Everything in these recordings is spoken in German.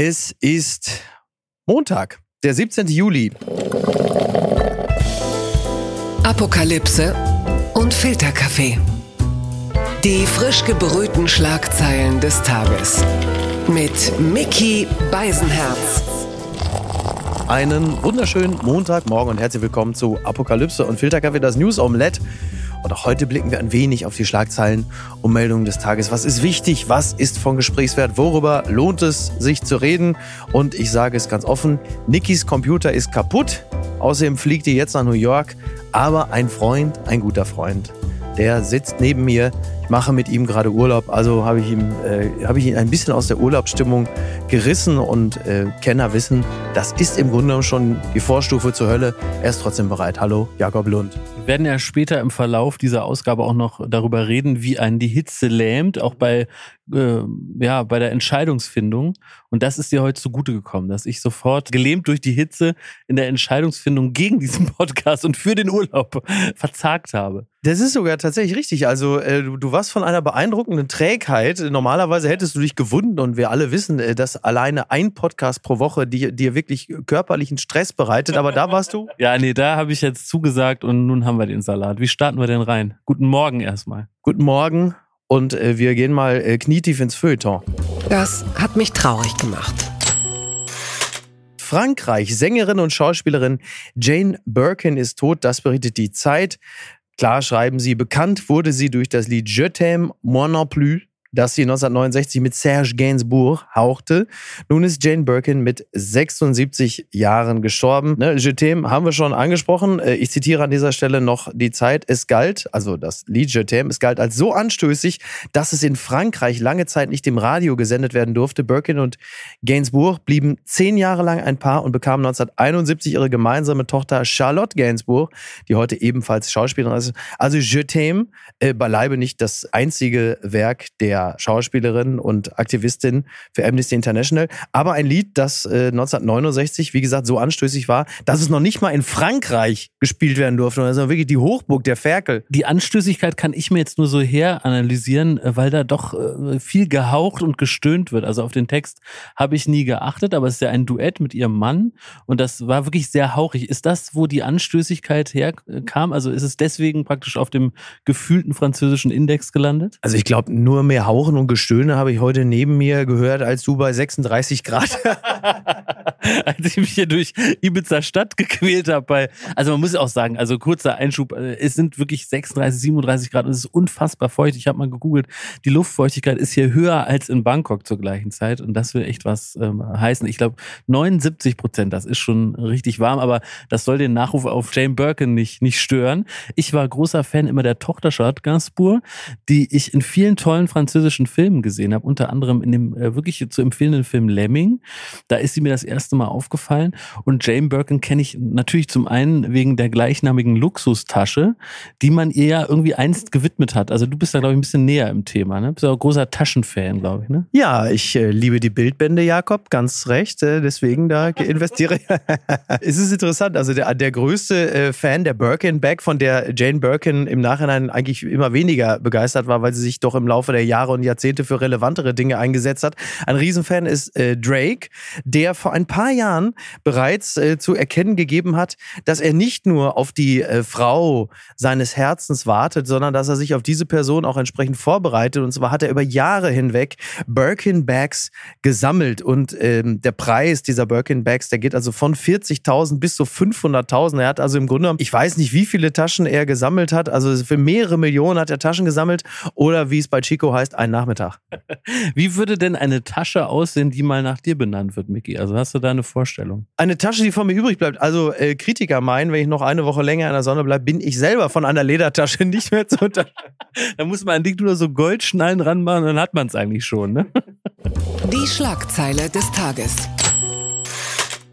Es ist Montag, der 17. Juli. Apokalypse und Filterkaffee. Die frisch gebrühten Schlagzeilen des Tages. Mit Mickey Beisenherz. Einen wunderschönen Montagmorgen und herzlich willkommen zu Apokalypse und Filterkaffee, das News Omelette. Und auch heute blicken wir ein wenig auf die Schlagzeilen und Meldungen des Tages. Was ist wichtig? Was ist von Gesprächswert? Worüber lohnt es sich zu reden? Und ich sage es ganz offen, Nikis Computer ist kaputt. Außerdem fliegt ihr jetzt nach New York. Aber ein Freund, ein guter Freund, der sitzt neben mir. Ich mache mit ihm gerade Urlaub, also habe ich, ihm, äh, habe ich ihn ein bisschen aus der Urlaubsstimmung gerissen und äh, Kenner wissen, das ist im Grunde schon die Vorstufe zur Hölle. Er ist trotzdem bereit. Hallo, Jakob Lund. Wir werden ja später im Verlauf dieser Ausgabe auch noch darüber reden, wie einen die Hitze lähmt, auch bei, äh, ja, bei der Entscheidungsfindung. Und das ist dir heute zugute gekommen, dass ich sofort gelähmt durch die Hitze in der Entscheidungsfindung gegen diesen Podcast und für den Urlaub verzagt habe. Das ist sogar tatsächlich richtig. Also äh, du, du warst von einer beeindruckenden Trägheit. Normalerweise hättest du dich gewunden und wir alle wissen, äh, dass alleine ein Podcast pro Woche dir, dir wirklich körperlichen Stress bereitet. Aber da warst du. Ja, nee, da habe ich jetzt zugesagt und nun haben wir den Salat. Wie starten wir denn rein? Guten Morgen erstmal. Guten Morgen und äh, wir gehen mal äh, knietief ins Feuilleton. Das hat mich traurig gemacht. Frankreich. Sängerin und Schauspielerin Jane Birkin ist tot, das berichtet die Zeit. Klar schreiben sie, bekannt wurde sie durch das Lied Je t'aime, moi non plus, das sie 1969 mit Serge Gainsbourg hauchte. Nun ist Jane Birkin mit 76 Jahren gestorben. Ne, Je t'aime haben wir schon angesprochen. Äh, Ich zitiere an dieser Stelle noch die Zeit. Es galt, also das Lied Je t'aime, es galt als so anstößig, dass es in Frankreich lange Zeit nicht im Radio gesendet werden durfte. Birkin und Gainsbourg blieben zehn Jahre lang ein Paar und bekamen 1971 ihre gemeinsame Tochter Charlotte Gainsbourg, die heute ebenfalls Schauspielerin ist. Also Je t'aime, äh, beileibe nicht das einzige Werk der Schauspielerin und Aktivistin für Amnesty International, aber ein Lied, das äh, 1969, wie gesagt, so anstößig war, dass es noch nicht mal in Frankreich gespielt werden durfte. Das ist wirklich die Hochburg der Ferkel. Die Anstößigkeit kann ich mir jetzt nur so her analysieren, äh, weil da doch äh, viel gehaucht und gestöhnt wird. Also auf den Text habe ich nie geachtet, aber es ist ja ein Duett mit ihrem Mann und das war wirklich sehr hauchig. Ist das, wo die Anstößigkeit herkam? Also ist es deswegen praktisch auf dem gefühlten französischen Index gelandet? Also ich glaube, nur mehr Hauchen und Gestöhne habe ich heute neben mir gehört, als du bei 36 Grad. als ich mich hier durch Ibiza Stadt gequält habe. Bei, also man muss auch sagen, also kurzer Einschub, äh, es sind wirklich 36, 37 Grad und es ist unfassbar feucht. Ich habe mal gegoogelt, die Luftfeuchtigkeit ist hier höher als in Bangkok zur gleichen Zeit und das will echt was ähm, heißen. Ich glaube 79 Prozent, das ist schon richtig warm, aber das soll den Nachruf auf Jane Birkin nicht, nicht stören. Ich war großer Fan immer der Tochter Charlotte Gainsbourg, die ich in vielen tollen französischen Filmen gesehen habe, unter anderem in dem äh, wirklich zu empfehlenden Film Lemming. Da ist sie mir das erste Mal aufgefallen. Und Jane Birkin kenne ich natürlich zum einen wegen der gleichnamigen Luxustasche, die man ihr ja irgendwie einst gewidmet hat. Also du bist da, glaube ich, ein bisschen näher im Thema. Ne? Bist ja auch großer Taschenfan, glaube ich. Ne? Ja, ich äh, liebe die Bildbände, Jakob, ganz recht. Äh, deswegen da investiere ich. es ist interessant. Also der, der größte äh, Fan der Birkin-Bag, von der Jane Birkin im Nachhinein eigentlich immer weniger begeistert war, weil sie sich doch im Laufe der Jahre und Jahrzehnte für relevantere Dinge eingesetzt hat. Ein Riesenfan ist äh, Drake, der vor ein paar Jahren bereits äh, zu erkennen gegeben hat, dass er nicht nur auf die äh, Frau seines Herzens wartet, sondern dass er sich auf diese Person auch entsprechend vorbereitet. Und zwar hat er über Jahre hinweg Birkin-Bags gesammelt. Und ähm, der Preis dieser Birkin-Bags, der geht also von 40.000 bis zu 500.000. Er hat also im Grunde ich weiß nicht, wie viele Taschen er gesammelt hat. Also für mehrere Millionen hat er Taschen gesammelt. Oder wie es bei Chico heißt, ein Nachmittag. Wie würde denn eine Tasche aussehen, die mal nach dir benannt wird, Micky? Also hast du da eine Vorstellung? Eine Tasche, die von mir übrig bleibt. Also äh, Kritiker meinen, wenn ich noch eine Woche länger in der Sonne bleibe, bin ich selber von einer Ledertasche nicht mehr zu unter. da muss man an dich nur so Goldschnallen ranmachen, dann hat man es eigentlich schon. Ne? Die Schlagzeile des Tages.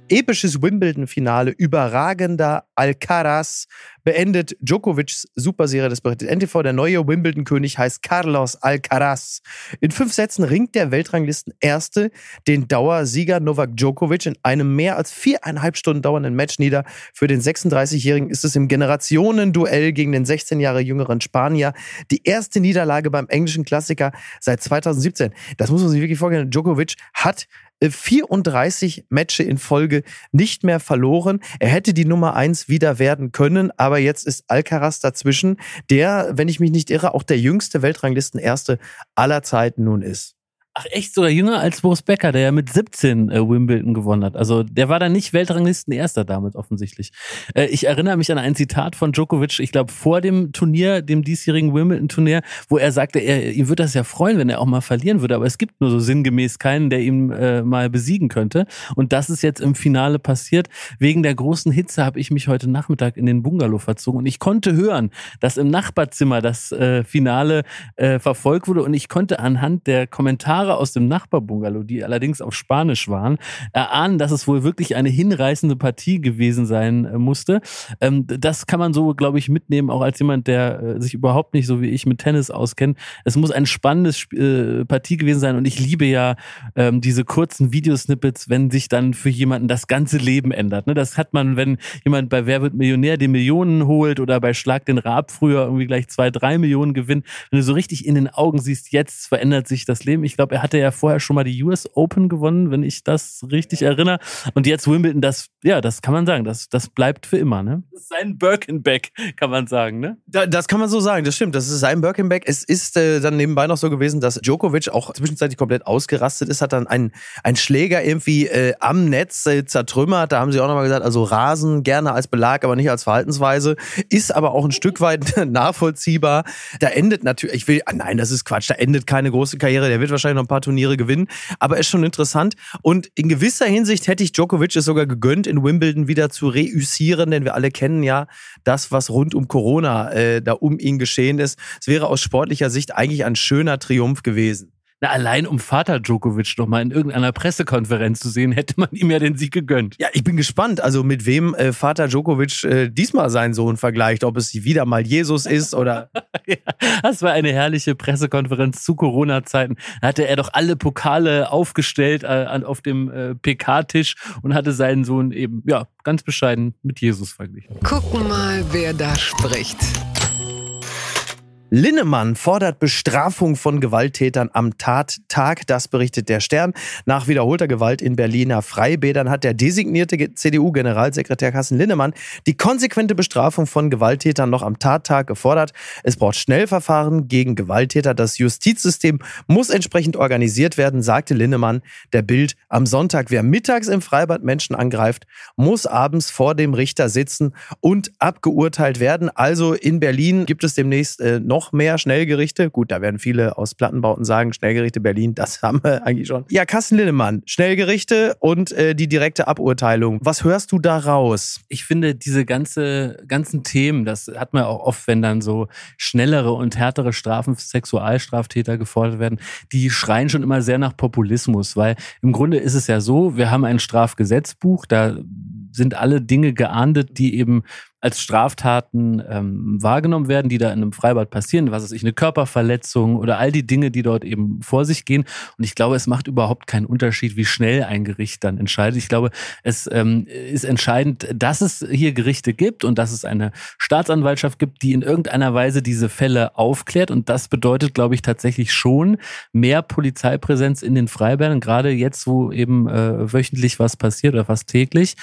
Episches Wimbledon-Finale, überragender Alcaraz beendet Djokovics Superserie. Das berichtet NTV. Der neue Wimbledon-König heißt Carlos Alcaraz. In fünf Sätzen ringt der Weltranglisten-Erste den Dauersieger Novak Djokovic in einem mehr als viereinhalb Stunden dauernden Match nieder. Für den 36-Jährigen ist es im Generationenduell gegen den 16 Jahre jüngeren Spanier die erste Niederlage beim englischen Klassiker seit 2017. Das muss man sich wirklich vorstellen. Djokovic hat 34 Matches in Folge nicht mehr verloren. Er hätte die Nummer 1 wieder werden können, aber jetzt ist Alcaraz dazwischen, der, wenn ich mich nicht irre, auch der jüngste Weltranglistenerste aller Zeiten nun ist. Ach echt, sogar jünger als Boris Becker, der ja mit 17 äh, Wimbledon gewonnen hat. Also der war dann nicht Weltranglisten-Erster damit offensichtlich. Äh, ich erinnere mich an ein Zitat von Djokovic, ich glaube vor dem Turnier, dem diesjährigen Wimbledon-Turnier, wo er sagte, er, ihm würde das ja freuen, wenn er auch mal verlieren würde, aber es gibt nur so sinngemäß keinen, der ihn äh, mal besiegen könnte. Und das ist jetzt im Finale passiert. Wegen der großen Hitze habe ich mich heute Nachmittag in den Bungalow verzogen und ich konnte hören, dass im Nachbarzimmer das äh, Finale äh, verfolgt wurde und ich konnte anhand der Kommentare Kommentare aus dem Nachbarbungalow, die allerdings auf Spanisch waren, erahnen, dass es wohl wirklich eine hinreißende Partie gewesen sein äh, musste. Ähm, das kann man so, glaube ich, mitnehmen, auch als jemand, der äh, sich überhaupt nicht so wie ich mit Tennis auskennt. Es muss ein spannendes äh, Partie gewesen sein und ich liebe ja ähm, diese kurzen Videosnippets, wenn sich dann für jemanden das ganze Leben ändert. Ne? Das hat man, wenn jemand bei Wer wird Millionär die Millionen holt oder bei Schlag den Raab früher irgendwie gleich zwei, drei Millionen gewinnt. Wenn du so richtig in den Augen siehst, jetzt verändert sich das Leben. Ich glaube, er hatte ja vorher schon mal die US Open gewonnen, wenn ich das richtig erinnere. Und jetzt Wimbledon, das, ja, das kann man sagen, das, das bleibt für immer, ne? Das ist sein Birkenbeck, kann man sagen, ne? Da, das kann man so sagen, das stimmt. Das ist sein Birkenbeck. Es ist äh, dann nebenbei noch so gewesen, dass Djokovic auch zwischenzeitlich komplett ausgerastet ist, hat dann einen, einen Schläger irgendwie äh, am Netz äh, zertrümmert. Da haben sie auch nochmal gesagt, also Rasen gerne als Belag, aber nicht als Verhaltensweise. Ist aber auch ein Stück weit nachvollziehbar. Da endet natürlich, ich will, ah nein, das ist Quatsch, da endet keine große Karriere. Der wird wahrscheinlich noch ein paar Turniere gewinnen. Aber ist schon interessant. Und in gewisser Hinsicht hätte ich Djokovic es sogar gegönnt, in Wimbledon wieder zu reüssieren, denn wir alle kennen ja das, was rund um Corona äh, da um ihn geschehen ist. Es wäre aus sportlicher Sicht eigentlich ein schöner Triumph gewesen. Na, allein um Vater Djokovic noch mal in irgendeiner Pressekonferenz zu sehen, hätte man ihm ja den Sieg gegönnt. Ja, ich bin gespannt, also mit wem äh, Vater Djokovic äh, diesmal seinen Sohn vergleicht, ob es wieder mal Jesus ist oder. ja, das war eine herrliche Pressekonferenz zu Corona-Zeiten. Da hatte er doch alle Pokale aufgestellt äh, auf dem äh, PK-Tisch und hatte seinen Sohn eben, ja, ganz bescheiden mit Jesus verglichen. Gucken mal, wer da spricht. Linnemann fordert Bestrafung von Gewalttätern am Tattag. Das berichtet der Stern. Nach wiederholter Gewalt in Berliner Freibädern hat der designierte CDU-Generalsekretär Carsten Linnemann die konsequente Bestrafung von Gewalttätern noch am Tattag gefordert. Es braucht Schnellverfahren gegen Gewalttäter. Das Justizsystem muss entsprechend organisiert werden, sagte Linnemann der Bild am Sonntag. Wer mittags im Freibad Menschen angreift, muss abends vor dem Richter sitzen und abgeurteilt werden. Also in Berlin gibt es demnächst äh, noch noch mehr Schnellgerichte. Gut, da werden viele aus Plattenbauten sagen, Schnellgerichte Berlin, das haben wir eigentlich schon. Ja, Kassen Linnemann, Schnellgerichte und äh, die direkte Aburteilung. Was hörst du da raus? Ich finde, diese ganze, ganzen Themen, das hat man auch oft, wenn dann so schnellere und härtere Strafen für Sexualstraftäter gefordert werden, die schreien schon immer sehr nach Populismus, weil im Grunde ist es ja so, wir haben ein Strafgesetzbuch, da sind alle Dinge geahndet, die eben als Straftaten ähm, wahrgenommen werden, die da in einem Freibad passieren, was ist ich, eine Körperverletzung oder all die Dinge, die dort eben vor sich gehen. Und ich glaube, es macht überhaupt keinen Unterschied, wie schnell ein Gericht dann entscheidet. Ich glaube, es ähm, ist entscheidend, dass es hier Gerichte gibt und dass es eine Staatsanwaltschaft gibt, die in irgendeiner Weise diese Fälle aufklärt. Und das bedeutet, glaube ich, tatsächlich schon mehr Polizeipräsenz in den Freibädern, gerade jetzt, wo eben äh, wöchentlich was passiert oder fast täglich.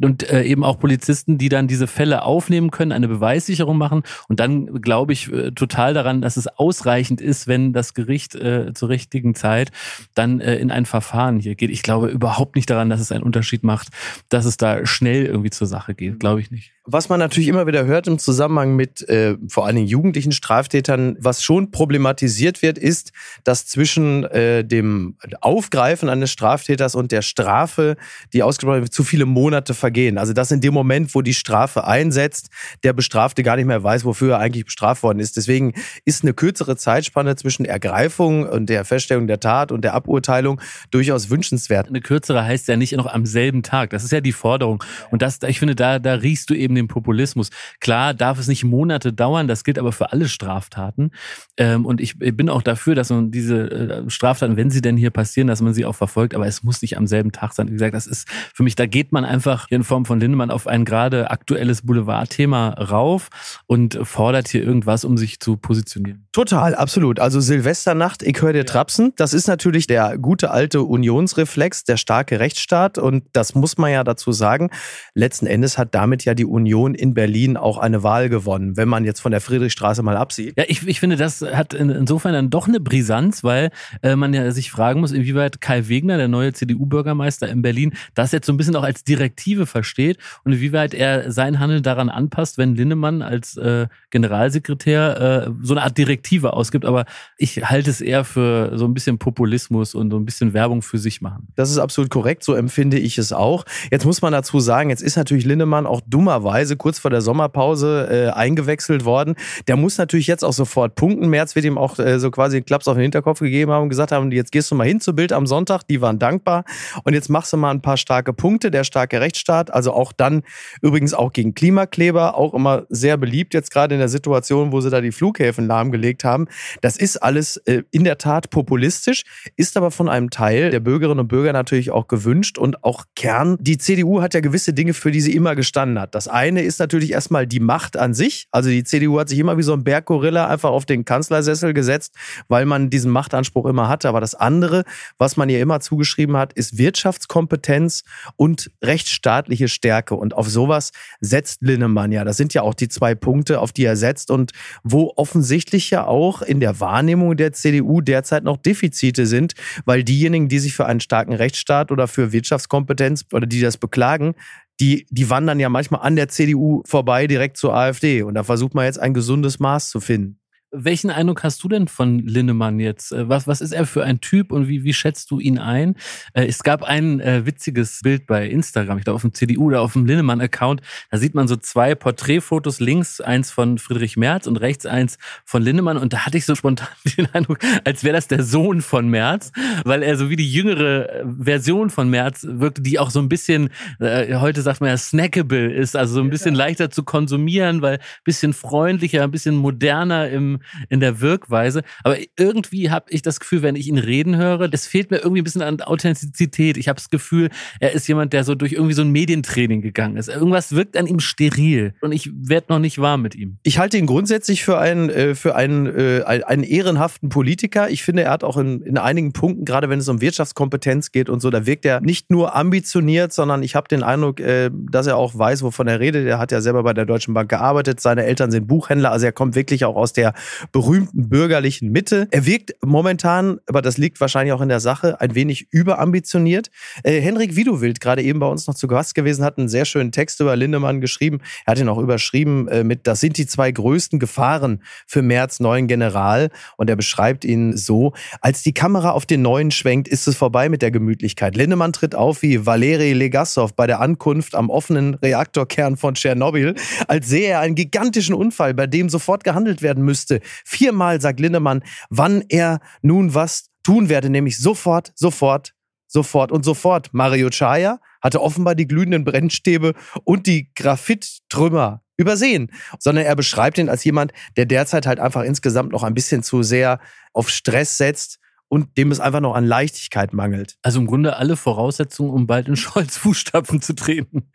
Und äh, eben auch Polizisten, die dann diese Fälle aufnehmen können, eine Beweissicherung machen. Und dann glaube ich äh, total daran, dass es ausreichend ist, wenn das Gericht äh, zur richtigen Zeit dann äh, in ein Verfahren hier geht. Ich glaube überhaupt nicht daran, dass es einen Unterschied macht, dass es da schnell irgendwie zur Sache geht. Glaube ich nicht. Was man natürlich immer wieder hört im Zusammenhang mit äh, vor allen Dingen jugendlichen Straftätern, was schon problematisiert wird, ist, dass zwischen äh, dem Aufgreifen eines Straftäters und der Strafe, die ausgesprochen wird, zu viele Monate vergehen. Also dass in dem Moment, wo die Strafe einsetzt, der Bestrafte gar nicht mehr weiß, wofür er eigentlich bestraft worden ist. Deswegen ist eine kürzere Zeitspanne zwischen Ergreifung und der Feststellung der Tat und der Aburteilung durchaus wünschenswert. Eine kürzere heißt ja nicht noch am selben Tag. Das ist ja die Forderung. Und das, ich finde, da, da riechst du eben den Populismus. Klar darf es nicht Monate dauern, das gilt aber für alle Straftaten. Ähm, und ich bin auch dafür, dass man diese äh, Straftaten, wenn sie denn hier passieren, dass man sie auch verfolgt, aber es muss nicht am selben Tag sein. Wie gesagt, das ist für mich, da geht man einfach in Form von Lindemann auf ein gerade aktuelles Boulevard Privatthema rauf und fordert hier irgendwas, um sich zu positionieren. Total, absolut. Also Silvesternacht, ich höre dir trapsen. Das ist natürlich der gute alte Unionsreflex, der starke Rechtsstaat. Und das muss man ja dazu sagen. Letzten Endes hat damit ja die Union in Berlin auch eine Wahl gewonnen, wenn man jetzt von der Friedrichstraße mal absieht. Ja, ich, ich finde, das hat insofern dann doch eine Brisanz, weil äh, man ja sich fragen muss, inwieweit Kai Wegner, der neue CDU-Bürgermeister in Berlin, das jetzt so ein bisschen auch als Direktive versteht und inwieweit er sein Handeln daran anpasst, wenn Linnemann als äh, Generalsekretär äh, so eine Art Direktive ausgibt. Aber ich halte es eher für so ein bisschen Populismus und so ein bisschen Werbung für sich machen. Das ist absolut korrekt, so empfinde ich es auch. Jetzt muss man dazu sagen, jetzt ist natürlich Linnemann auch dummerweise kurz vor der Sommerpause äh, eingewechselt worden. Der muss natürlich jetzt auch sofort punkten. März wird ihm auch äh, so quasi einen Klaps auf den Hinterkopf gegeben haben und gesagt haben, jetzt gehst du mal hin zu Bild am Sonntag. Die waren dankbar. Und jetzt machst du mal ein paar starke Punkte. Der starke Rechtsstaat, also auch dann übrigens auch gegen Klimakleber, auch immer sehr beliebt jetzt gerade in der Situation, wo sie da die Flughäfen lahmgelegt haben. Das ist alles äh, in der Tat populistisch, ist aber von einem Teil der Bürgerinnen und Bürger natürlich auch gewünscht und auch Kern. Die CDU hat ja gewisse Dinge, für die sie immer gestanden hat. Das eine ist natürlich erstmal die Macht an sich. Also die CDU hat sich immer wie so ein Berggorilla einfach auf den Kanzlersessel gesetzt, weil man diesen Machtanspruch immer hatte. Aber das andere, was man ihr immer zugeschrieben hat, ist Wirtschaftskompetenz und rechtsstaatliche Stärke. Und auf sowas setzt Linnemann ja. Das sind ja auch die zwei Punkte, auf die er setzt und wo offensichtlich ja auch in der Wahrnehmung der CDU derzeit noch Defizite sind, weil diejenigen, die sich für einen starken Rechtsstaat oder für Wirtschaftskompetenz oder die das beklagen, die, die wandern ja manchmal an der CDU vorbei direkt zur AfD. Und da versucht man jetzt ein gesundes Maß zu finden. Welchen Eindruck hast du denn von Linnemann jetzt? Äh, was, was ist er für ein Typ und wie, wie schätzt du ihn ein? Äh, es gab ein äh, witziges Bild bei Instagram, ich glaube auf dem CDU oder auf dem Linnemann-Account. Da sieht man so zwei Porträtfotos, links eins von Friedrich Merz und rechts eins von Linnemann. Und da hatte ich so spontan den Eindruck, als wäre das der Sohn von Merz, weil er so wie die jüngere äh, Version von Merz wirkte, die auch so ein bisschen, äh, heute sagt man ja, snackable ist, also so ein bisschen leichter zu konsumieren, weil ein bisschen freundlicher, ein bisschen moderner im in der Wirkweise. Aber irgendwie habe ich das Gefühl, wenn ich ihn reden höre, das fehlt mir irgendwie ein bisschen an Authentizität. Ich habe das Gefühl, er ist jemand, der so durch irgendwie so ein Medientraining gegangen ist. Irgendwas wirkt an ihm steril und ich werde noch nicht warm mit ihm. Ich halte ihn grundsätzlich für einen, äh, für einen, äh, einen ehrenhaften Politiker. Ich finde, er hat auch in, in einigen Punkten, gerade wenn es um Wirtschaftskompetenz geht und so, da wirkt er nicht nur ambitioniert, sondern ich habe den Eindruck, äh, dass er auch weiß, wovon er redet. Er hat ja selber bei der Deutschen Bank gearbeitet. Seine Eltern sind Buchhändler, also er kommt wirklich auch aus der berühmten bürgerlichen Mitte. Er wirkt momentan, aber das liegt wahrscheinlich auch in der Sache, ein wenig überambitioniert. Äh, Henrik Widowild, gerade eben bei uns noch zu Gast gewesen, hat einen sehr schönen Text über Lindemann geschrieben. Er hat ihn auch überschrieben äh, mit, das sind die zwei größten Gefahren für Merz neuen General. Und er beschreibt ihn so, als die Kamera auf den neuen schwenkt, ist es vorbei mit der Gemütlichkeit. Lindemann tritt auf wie Valeri Legasov bei der Ankunft am offenen Reaktorkern von Tschernobyl, als sähe er einen gigantischen Unfall, bei dem sofort gehandelt werden müsste. Viermal sagt Lindemann, wann er nun was tun werde, nämlich sofort, sofort, sofort und sofort. Mario Chaya hatte offenbar die glühenden Brennstäbe und die Graphittrümmer übersehen, sondern er beschreibt ihn als jemand, der derzeit halt einfach insgesamt noch ein bisschen zu sehr auf Stress setzt und dem es einfach noch an Leichtigkeit mangelt. Also im Grunde alle Voraussetzungen, um bald in Scholz Fußstapfen zu treten.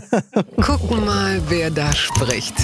Gucken mal, wer da spricht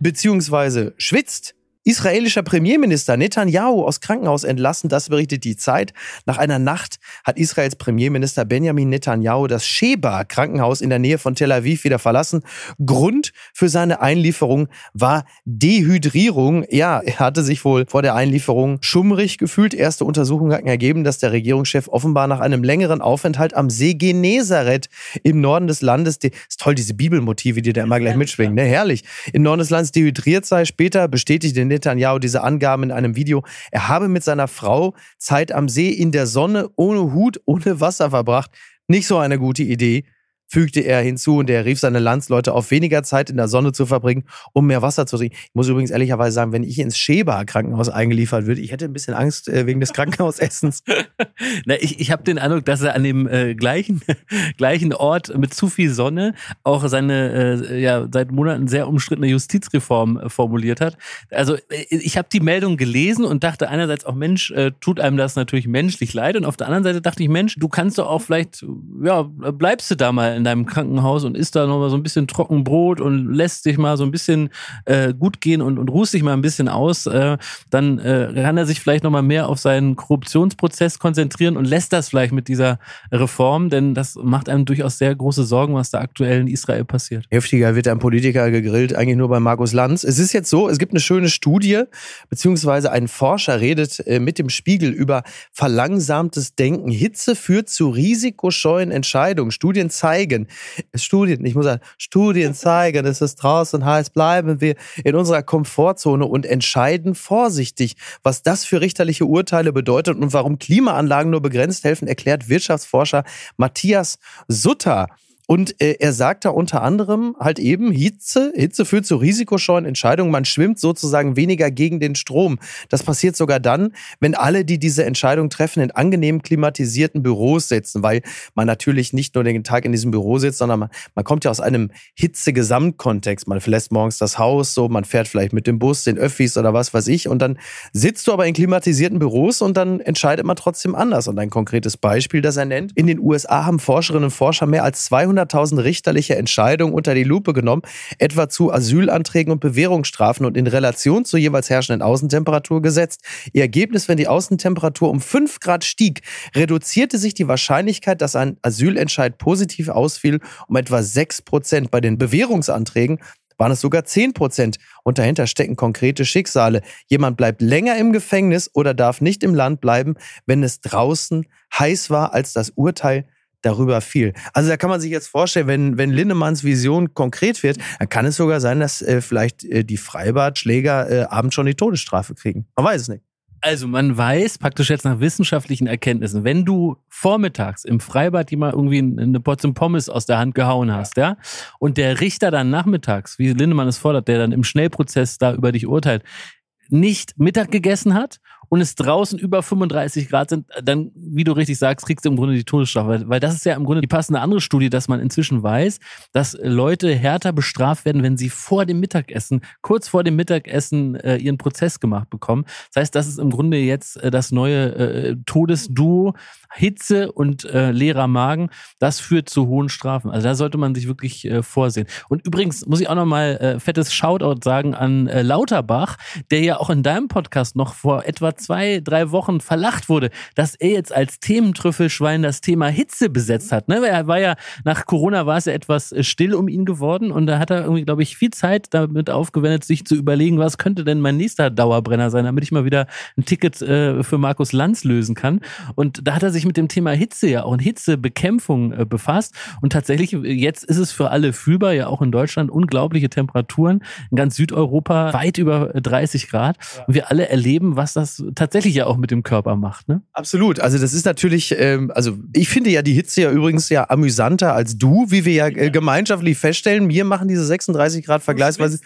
beziehungsweise schwitzt Israelischer Premierminister Netanyahu aus Krankenhaus entlassen, das berichtet die Zeit. Nach einer Nacht hat Israels Premierminister Benjamin Netanyahu das Sheba Krankenhaus in der Nähe von Tel Aviv wieder verlassen. Grund für seine Einlieferung war Dehydrierung. Ja, er hatte sich wohl vor der Einlieferung schummrig gefühlt. Erste Untersuchungen hatten ergeben, dass der Regierungschef offenbar nach einem längeren Aufenthalt am See Genezareth im Norden des Landes, ist toll, diese Bibelmotive, die da immer gleich mitschwingen, ne? herrlich, im Norden des Landes dehydriert sei. Später bestätigte Netanyahu diese Angaben in einem Video. Er habe mit seiner Frau Zeit am See in der Sonne ohne Hut, ohne Wasser verbracht. Nicht so eine gute Idee fügte er hinzu und er rief seine Landsleute auf, weniger Zeit in der Sonne zu verbringen, um mehr Wasser zu trinken. Ich muss übrigens ehrlicherweise sagen, wenn ich ins Sheba-Krankenhaus eingeliefert würde, ich hätte ein bisschen Angst äh, wegen des Krankenhausessens. Na, ich ich habe den Eindruck, dass er an dem äh, gleichen, gleichen Ort mit zu viel Sonne auch seine äh, ja, seit Monaten sehr umstrittene Justizreform äh, formuliert hat. Also äh, ich habe die Meldung gelesen und dachte einerseits auch, Mensch, äh, tut einem das natürlich menschlich leid und auf der anderen Seite dachte ich, Mensch, du kannst doch auch vielleicht, ja, bleibst du da mal in deinem Krankenhaus und isst da noch mal so ein bisschen Trockenbrot und lässt sich mal so ein bisschen äh, gut gehen und, und ruhst sich mal ein bisschen aus, äh, dann äh, kann er sich vielleicht noch mal mehr auf seinen Korruptionsprozess konzentrieren und lässt das vielleicht mit dieser Reform, denn das macht einem durchaus sehr große Sorgen, was da aktuell in Israel passiert. Heftiger wird ein Politiker gegrillt, eigentlich nur bei Markus Lanz. Es ist jetzt so, es gibt eine schöne Studie, beziehungsweise ein Forscher redet äh, mit dem Spiegel über verlangsamtes Denken. Hitze führt zu risikoscheuen Entscheidungen. Studien zeigen, Studien, ich muss sagen, Studien zeigen, es ist draußen heiß, bleiben wir in unserer Komfortzone und entscheiden vorsichtig. Was das für richterliche Urteile bedeutet und warum Klimaanlagen nur begrenzt helfen, erklärt Wirtschaftsforscher Matthias Sutter. Und äh, er sagt da unter anderem halt eben, Hitze, Hitze führt zu risikoscheuen Entscheidungen. Man schwimmt sozusagen weniger gegen den Strom. Das passiert sogar dann, wenn alle, die diese Entscheidung treffen, in angenehm klimatisierten Büros sitzen, weil man natürlich nicht nur den Tag in diesem Büro sitzt, sondern man, man kommt ja aus einem Hitze-Gesamtkontext. Man verlässt morgens das Haus, so, man fährt vielleicht mit dem Bus, den Öffis oder was weiß ich. Und dann sitzt du aber in klimatisierten Büros und dann entscheidet man trotzdem anders. Und ein konkretes Beispiel, das er nennt. In den USA haben Forscherinnen und Forscher mehr als 200 100.000 richterliche Entscheidungen unter die Lupe genommen, etwa zu Asylanträgen und Bewährungsstrafen und in Relation zur jeweils herrschenden Außentemperatur gesetzt. Ihr Ergebnis, wenn die Außentemperatur um 5 Grad stieg, reduzierte sich die Wahrscheinlichkeit, dass ein Asylentscheid positiv ausfiel, um etwa 6 Prozent. Bei den Bewährungsanträgen waren es sogar 10 Prozent. Und dahinter stecken konkrete Schicksale. Jemand bleibt länger im Gefängnis oder darf nicht im Land bleiben, wenn es draußen heiß war, als das Urteil darüber viel. Also da kann man sich jetzt vorstellen, wenn, wenn Lindemanns Vision konkret wird, dann kann es sogar sein, dass äh, vielleicht äh, die Freibadschläger äh, abends schon die Todesstrafe kriegen. Man weiß es nicht. Also man weiß praktisch jetzt nach wissenschaftlichen Erkenntnissen, wenn du vormittags im Freibad jemand irgendwie eine Portion Pommes aus der Hand gehauen hast, ja, und der Richter dann nachmittags, wie Lindemann es fordert, der dann im Schnellprozess da über dich urteilt, nicht Mittag gegessen hat und es draußen über 35 Grad sind, dann, wie du richtig sagst, kriegst du im Grunde die Todesstrafe. Weil das ist ja im Grunde die passende andere Studie, dass man inzwischen weiß, dass Leute härter bestraft werden, wenn sie vor dem Mittagessen, kurz vor dem Mittagessen äh, ihren Prozess gemacht bekommen. Das heißt, das ist im Grunde jetzt äh, das neue äh, Todesduo Hitze und äh, leerer Magen. Das führt zu hohen Strafen. Also da sollte man sich wirklich äh, vorsehen. Und übrigens muss ich auch nochmal äh, fettes Shoutout sagen an äh, Lauterbach, der ja auch in deinem Podcast noch vor etwa zwei, drei Wochen verlacht wurde, dass er jetzt als Thementrüffelschwein das Thema Hitze besetzt hat. Ne? Er war ja, nach Corona war es ja etwas äh, still um ihn geworden und da hat er irgendwie, glaube ich, viel Zeit damit aufgewendet, sich zu überlegen, was könnte denn mein nächster Dauerbrenner sein, damit ich mal wieder ein Ticket äh, für Markus Lanz lösen kann. Und da hat er sich mit dem Thema Hitze ja auch und Hitzebekämpfung äh, befasst. Und tatsächlich, jetzt ist es für alle fühlbar, ja auch in Deutschland, unglaubliche Temperaturen, in ganz Südeuropa weit über 30 Grad. Und wir alle erleben, was das tatsächlich ja auch mit dem Körper macht. Ne? Absolut. Also das ist natürlich, ähm, also ich finde ja die Hitze ja übrigens ja amüsanter als du, wie wir ja äh, gemeinschaftlich feststellen. Mir machen diese 36 Grad vergleichsweise.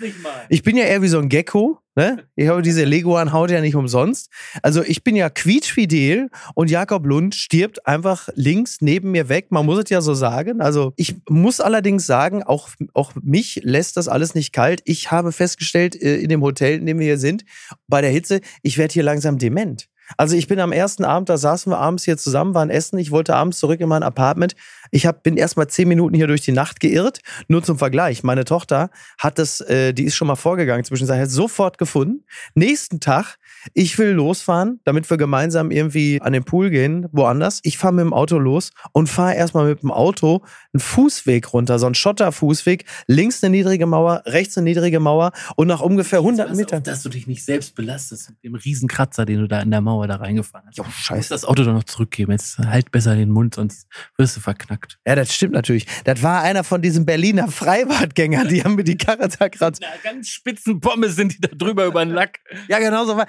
Ich bin ja eher wie so ein Gecko. Ne? Ich habe diese Leguan-Haut ja nicht umsonst. Also ich bin ja quietschfidel und Jakob Lund stirbt einfach links neben mir weg. Man muss es ja so sagen. Also ich muss allerdings sagen, auch, auch mich lässt das alles nicht kalt. Ich habe festgestellt äh, in dem Hotel, in dem wir hier sind, bei der Hitze, ich werde hier langsam dement. Also ich bin am ersten Abend, da saßen wir abends hier zusammen, waren essen. Ich wollte abends zurück in mein Apartment. Ich hab, bin erst mal zehn Minuten hier durch die Nacht geirrt. Nur zum Vergleich. Meine Tochter hat das, äh, die ist schon mal vorgegangen zwischenzeitlich, hat sofort gefunden. Nächsten Tag, ich will losfahren, damit wir gemeinsam irgendwie an den Pool gehen, woanders. Ich fahre mit dem Auto los und fahre erstmal mit dem Auto einen Fußweg runter, so einen Schotterfußweg. Links eine niedrige Mauer, rechts eine niedrige Mauer und nach ungefähr 100 Metern. dass du dich nicht selbst belastest mit dem Riesenkratzer, den du da in der Mauer da reingefahren hast. Jo, scheiße. Du das Auto doch noch zurückgeben. Jetzt halt besser den Mund, sonst wirst du verknackt. Ja, das stimmt natürlich. Das war einer von diesen Berliner Freibadgängern, die haben mir die Karre da gerade. ganz spitzen Pommes sind die da drüber über den Lack. Ja, genau so war.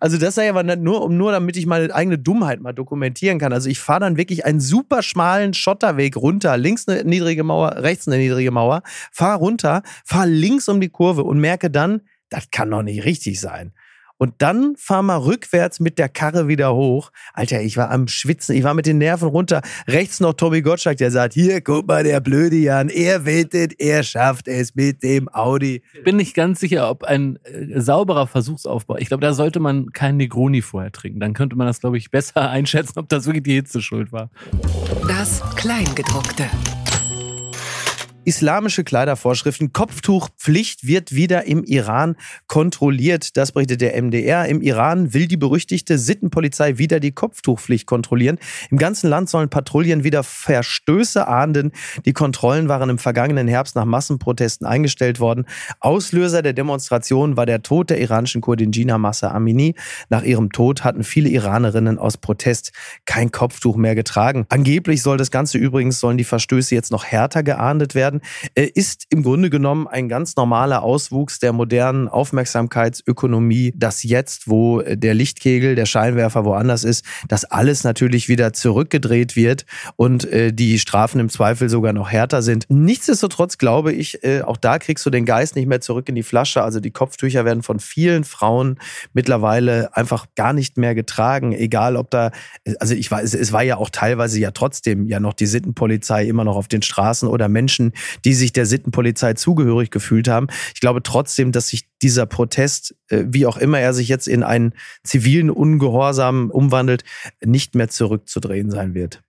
Also das sei ja aber nur, um nur damit ich meine eigene Dummheit mal dokumentieren kann. Also ich fahre dann wirklich einen super schmalen Schotterweg runter, links eine niedrige Mauer, rechts eine niedrige Mauer, fahr runter, fahr links um die Kurve und merke dann, das kann doch nicht richtig sein und dann fahr mal rückwärts mit der Karre wieder hoch. Alter, ich war am Schwitzen, ich war mit den Nerven runter. Rechts noch Tommy Gottschalk, der sagt, hier, guck mal, der blöde Jan, er wettet, er schafft es mit dem Audi. Bin nicht ganz sicher, ob ein äh, sauberer Versuchsaufbau, ich glaube, da sollte man keinen Negroni vorher trinken. Dann könnte man das, glaube ich, besser einschätzen, ob das wirklich die Hitze schuld war. Das Kleingedruckte. Islamische Kleidervorschriften. Kopftuchpflicht wird wieder im Iran kontrolliert. Das berichtet der MDR. Im Iran will die berüchtigte Sittenpolizei wieder die Kopftuchpflicht kontrollieren. Im ganzen Land sollen Patrouillen wieder Verstöße ahnden. Die Kontrollen waren im vergangenen Herbst nach Massenprotesten eingestellt worden. Auslöser der Demonstration war der Tod der iranischen Kurdin Gina Massa Amini. Nach ihrem Tod hatten viele Iranerinnen aus Protest kein Kopftuch mehr getragen. Angeblich soll das Ganze übrigens, sollen die Verstöße jetzt noch härter geahndet werden. Ist im Grunde genommen ein ganz normaler Auswuchs der modernen Aufmerksamkeitsökonomie, dass jetzt, wo der Lichtkegel, der Scheinwerfer woanders ist, dass alles natürlich wieder zurückgedreht wird und äh, die Strafen im Zweifel sogar noch härter sind. Nichtsdestotrotz glaube ich, äh, auch da kriegst du den Geist nicht mehr zurück in die Flasche. Also die Kopftücher werden von vielen Frauen mittlerweile einfach gar nicht mehr getragen, egal ob da, also ich weiß, es war ja auch teilweise ja trotzdem ja noch die Sittenpolizei immer noch auf den Straßen oder Menschen, die sich der Sittenpolizei zugehörig gefühlt haben. Ich glaube trotzdem, dass sich dieser Protest, äh, wie auch immer er sich jetzt in einen zivilen Ungehorsam umwandelt, nicht mehr zurückzudrehen sein wird.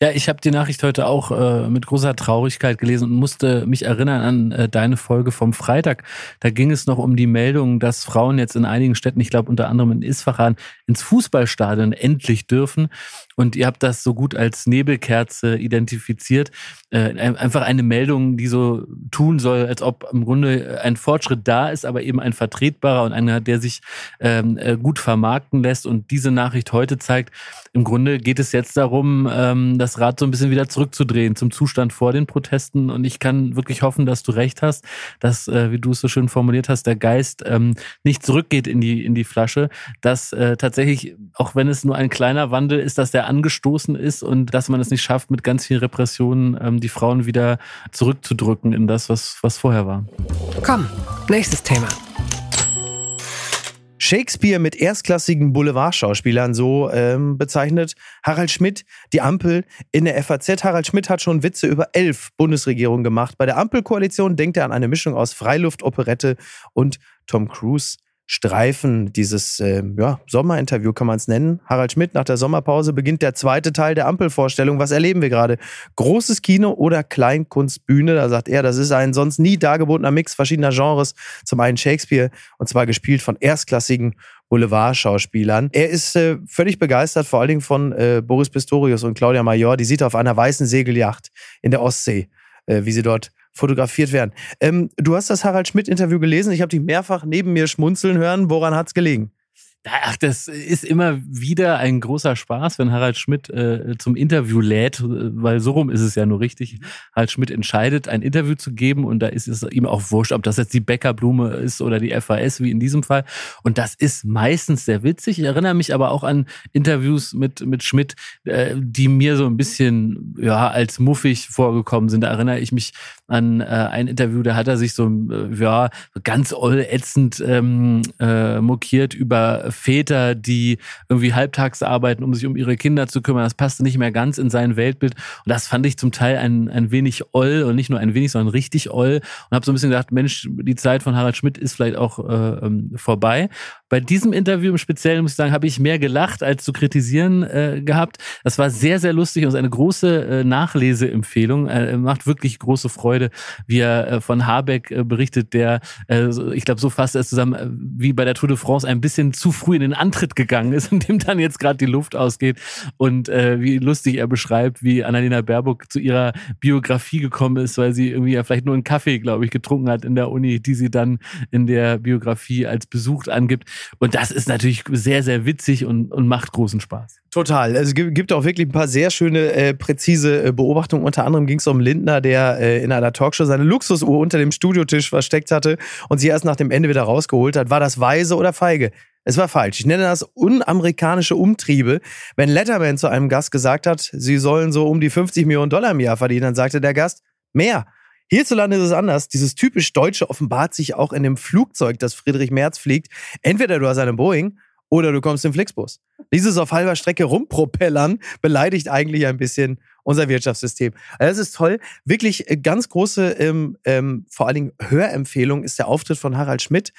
Ja, ich habe die Nachricht heute auch äh, mit großer Traurigkeit gelesen und musste mich erinnern an äh, deine Folge vom Freitag. Da ging es noch um die Meldung, dass Frauen jetzt in einigen Städten, ich glaube unter anderem in Isfahan, ins Fußballstadion endlich dürfen. Und ihr habt das so gut als Nebelkerze identifiziert. Äh, einfach eine Meldung, die so tun soll, als ob im Grunde ein Fortschritt da ist, aber eben ein vertretbarer und einer, der sich ähm, äh, gut vermarkten lässt. Und diese Nachricht heute zeigt, im Grunde geht es jetzt darum, ähm, das Rad so ein bisschen wieder zurückzudrehen zum Zustand vor den Protesten. Und ich kann wirklich hoffen, dass du recht hast, dass, äh, wie du es so schön formuliert hast, der Geist ähm, nicht zurückgeht in die, in die Flasche, dass äh, tatsächlich, auch wenn es nur ein kleiner Wandel ist, dass der angestoßen ist und dass man es nicht schafft, mit ganz vielen Repressionen ähm, die Frauen wieder zurückzudrücken in das, was, was vorher war. Komm, nächstes Thema. Shakespeare mit erstklassigen Boulevardschauspielern, so ähm, bezeichnet Harald Schmidt die Ampel in der FAZ. Harald Schmidt hat schon Witze über elf Bundesregierungen gemacht. Bei der Ampelkoalition denkt er an eine Mischung aus Freiluft, Operette und Tom Cruise. Streifen dieses äh, ja, Sommerinterview kann man es nennen. Harald Schmidt, nach der Sommerpause beginnt der zweite Teil der Ampelvorstellung. Was erleben wir gerade? Großes Kino oder Kleinkunstbühne? Da sagt er, das ist ein sonst nie dargebotener Mix verschiedener Genres. Zum einen Shakespeare und zwar gespielt von erstklassigen Boulevardschauspielern. Er ist äh, völlig begeistert, vor allen Dingen von äh, Boris Pistorius und Claudia Major. Die sieht er auf einer weißen Segelyacht in der Ostsee, äh, wie sie dort fotografiert werden. Ähm, du hast das Harald Schmidt-Interview gelesen. Ich habe dich mehrfach neben mir schmunzeln hören. Woran hat es gelegen? Ach, das ist immer wieder ein großer Spaß, wenn Harald Schmidt äh, zum Interview lädt, weil so rum ist es ja nur richtig. Harald Schmidt entscheidet, ein Interview zu geben und da ist es ihm auch wurscht, ob das jetzt die Bäckerblume ist oder die FAS, wie in diesem Fall. Und das ist meistens sehr witzig. Ich erinnere mich aber auch an Interviews mit, mit Schmidt, äh, die mir so ein bisschen ja, als muffig vorgekommen sind. Da erinnere ich mich an äh, ein Interview, da hat er sich so äh, ja, ganz oll ätzend ähm, äh, mokiert über Väter, die irgendwie halbtags arbeiten, um sich um ihre Kinder zu kümmern. Das passte nicht mehr ganz in sein Weltbild. Und das fand ich zum Teil ein, ein wenig oll und nicht nur ein wenig, sondern richtig oll. Und habe so ein bisschen gedacht, Mensch, die Zeit von Harald Schmidt ist vielleicht auch äh, ähm, vorbei. Bei diesem Interview im Speziellen, muss ich sagen, habe ich mehr gelacht als zu kritisieren äh, gehabt. Das war sehr, sehr lustig und ist eine große äh, Nachleseempfehlung. Äh, macht wirklich große Freude, wie er äh, von Habeck äh, berichtet, der, äh, ich glaube, so fasst er es zusammen, äh, wie bei der Tour de France ein bisschen zu früh in den Antritt gegangen ist und dem dann jetzt gerade die Luft ausgeht. Und äh, wie lustig er beschreibt, wie Annalena Baerbock zu ihrer Biografie gekommen ist, weil sie irgendwie ja vielleicht nur einen Kaffee, glaube ich, getrunken hat in der Uni, die sie dann in der Biografie als besucht angibt. Und das ist natürlich sehr, sehr witzig und, und macht großen Spaß. Total. Also es gibt auch wirklich ein paar sehr schöne, äh, präzise äh, Beobachtungen. Unter anderem ging es um Lindner, der äh, in einer Talkshow seine Luxusuhr unter dem Studiotisch versteckt hatte und sie erst nach dem Ende wieder rausgeholt hat. War das weise oder feige? Es war falsch. Ich nenne das unamerikanische Umtriebe. Wenn Letterman zu einem Gast gesagt hat, sie sollen so um die 50 Millionen Dollar im Jahr verdienen, dann sagte der Gast, mehr. Hierzulande ist es anders. Dieses typisch Deutsche offenbart sich auch in dem Flugzeug, das Friedrich Merz fliegt. Entweder du hast eine Boeing oder du kommst im Flixbus. Dieses auf halber Strecke rumpropellern beleidigt eigentlich ein bisschen unser Wirtschaftssystem. Also das ist toll. Wirklich äh, ganz große, ähm, ähm, vor allen Dingen Hörempfehlung ist der Auftritt von Harald Schmidt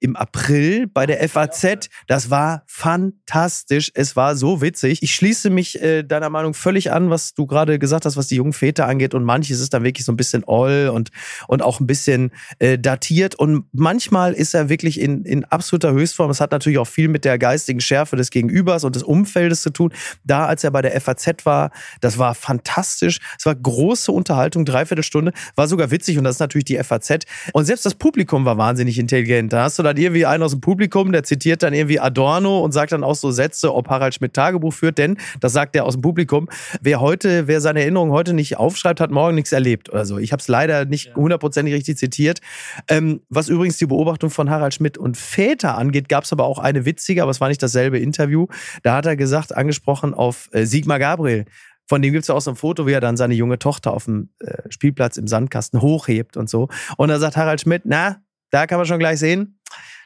im April bei der FAZ. Das war fantastisch. Es war so witzig. Ich schließe mich äh, deiner Meinung völlig an, was du gerade gesagt hast, was die jungen Väter angeht. Und manches ist dann wirklich so ein bisschen all und, und auch ein bisschen äh, datiert. Und manchmal ist er wirklich in, in absoluter Höchstform. Es hat natürlich auch viel mit der geistigen Schärfe des Gegenübers und des Umfeldes zu tun. Da, als er bei der FAZ war, das war fantastisch. Es war große Unterhaltung, dreiviertel Stunde. War sogar witzig und das ist natürlich die FAZ. Und selbst das Publikum war wahnsinnig intelligent. Da hast du dann irgendwie einen aus dem Publikum, der zitiert dann irgendwie Adorno und sagt dann auch so Sätze, ob Harald Schmidt Tagebuch führt, denn, das sagt er aus dem Publikum, wer heute, wer seine Erinnerungen heute nicht aufschreibt, hat morgen nichts erlebt oder so. Ich habe es leider nicht hundertprozentig richtig zitiert. Ähm, was übrigens die Beobachtung von Harald Schmidt und Väter angeht, gab es aber auch eine witzige, aber es war nicht dasselbe Interview. Da hat er gesagt, angesprochen auf äh, Sigmar Gabriel, von dem gibt es auch so ein Foto, wie er dann seine junge Tochter auf dem äh, Spielplatz im Sandkasten hochhebt und so. Und da sagt Harald Schmidt, na, da kann man schon gleich sehen,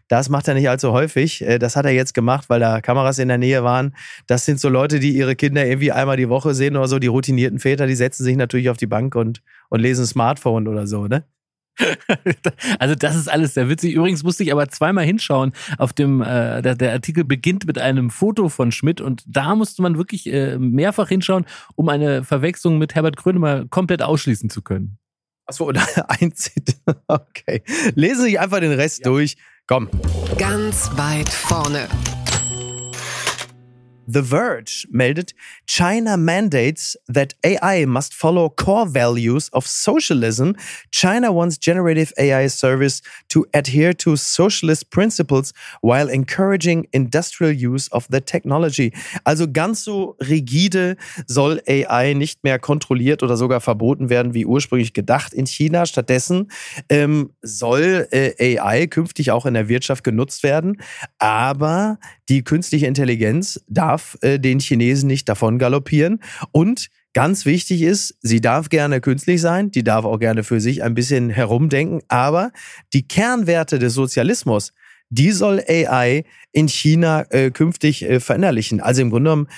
das macht er nicht allzu häufig. Äh, das hat er jetzt gemacht, weil da Kameras in der Nähe waren. Das sind so Leute, die ihre Kinder irgendwie einmal die Woche sehen oder so. Die routinierten Väter, die setzen sich natürlich auf die Bank und, und lesen Smartphone oder so, ne? Also das ist alles sehr witzig. Übrigens musste ich aber zweimal hinschauen. Auf dem äh, der, der, Artikel beginnt mit einem Foto von Schmidt und da musste man wirklich äh, mehrfach hinschauen, um eine Verwechslung mit Herbert Grönemeyer komplett ausschließen zu können. Achso, oder einzieht. Okay. Lesen Sie einfach den Rest ja. durch. Komm. Ganz weit vorne. The Verge meldet, China mandates that AI must follow core values of socialism. China wants generative AI service to adhere to socialist principles while encouraging industrial use of the technology. Also ganz so rigide soll AI nicht mehr kontrolliert oder sogar verboten werden, wie ursprünglich gedacht in China. Stattdessen ähm, soll äh, AI künftig auch in der Wirtschaft genutzt werden. Aber die künstliche Intelligenz darf äh, den Chinesen nicht davon galoppieren und Ganz wichtig ist, sie darf gerne künstlich sein, die darf auch gerne für sich ein bisschen herumdenken, aber die Kernwerte des Sozialismus, die soll AI in China äh, künftig äh, verinnerlichen. Also im Grunde genommen